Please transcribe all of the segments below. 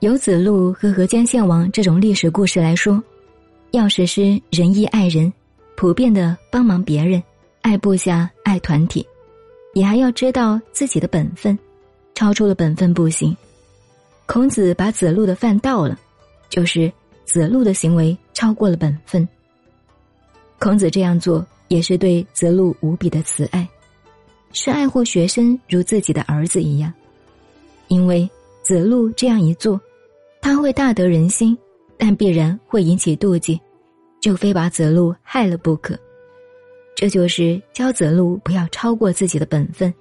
由子路和河间献王这种历史故事来说，要实施仁义爱人，普遍的帮忙别人，爱部下，爱团体，也还要知道自己的本分，超出了本分不行。孔子把子路的饭倒了，就是子路的行为超过了本分。孔子这样做也是对子路无比的慈爱，是爱护学生如自己的儿子一样。因为子路这样一做，他会大得人心，但必然会引起妒忌，就非把子路害了不可。这就是教子路不要超过自己的本分，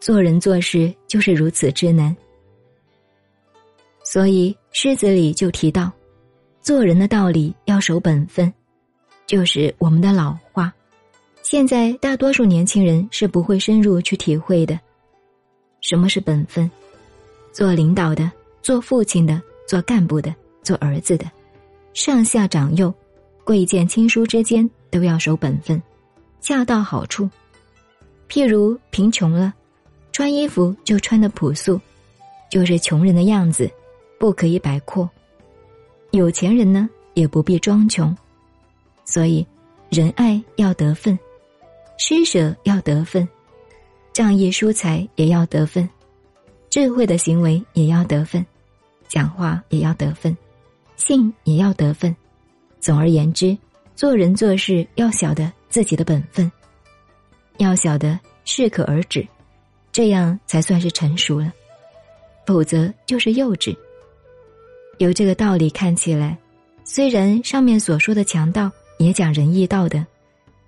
做人做事就是如此之难。所以诗子里就提到，做人的道理要守本分，就是我们的老话。现在大多数年轻人是不会深入去体会的。什么是本分？做领导的、做父亲的、做干部的、做儿子的，上下长幼、贵贱亲疏之间都要守本分，恰到好处。譬如贫穷了，穿衣服就穿的朴素，就是穷人的样子。不可以摆阔，有钱人呢也不必装穷，所以仁爱要得分，施舍要得分，仗义疏财也要得分，智慧的行为也要得分，讲话也要得分，信也要得分。总而言之，做人做事要晓得自己的本分，要晓得适可而止，这样才算是成熟了，否则就是幼稚。由这个道理看起来，虽然上面所说的强盗也讲仁义道德，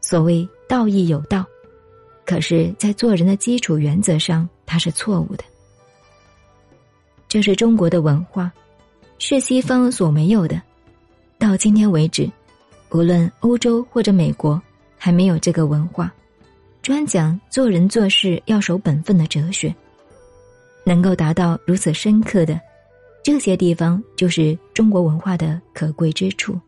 所谓道义有道，可是，在做人的基础原则上，它是错误的。这是中国的文化，是西方所没有的。到今天为止，无论欧洲或者美国，还没有这个文化，专讲做人做事要守本分的哲学，能够达到如此深刻的。这些地方就是中国文化的可贵之处。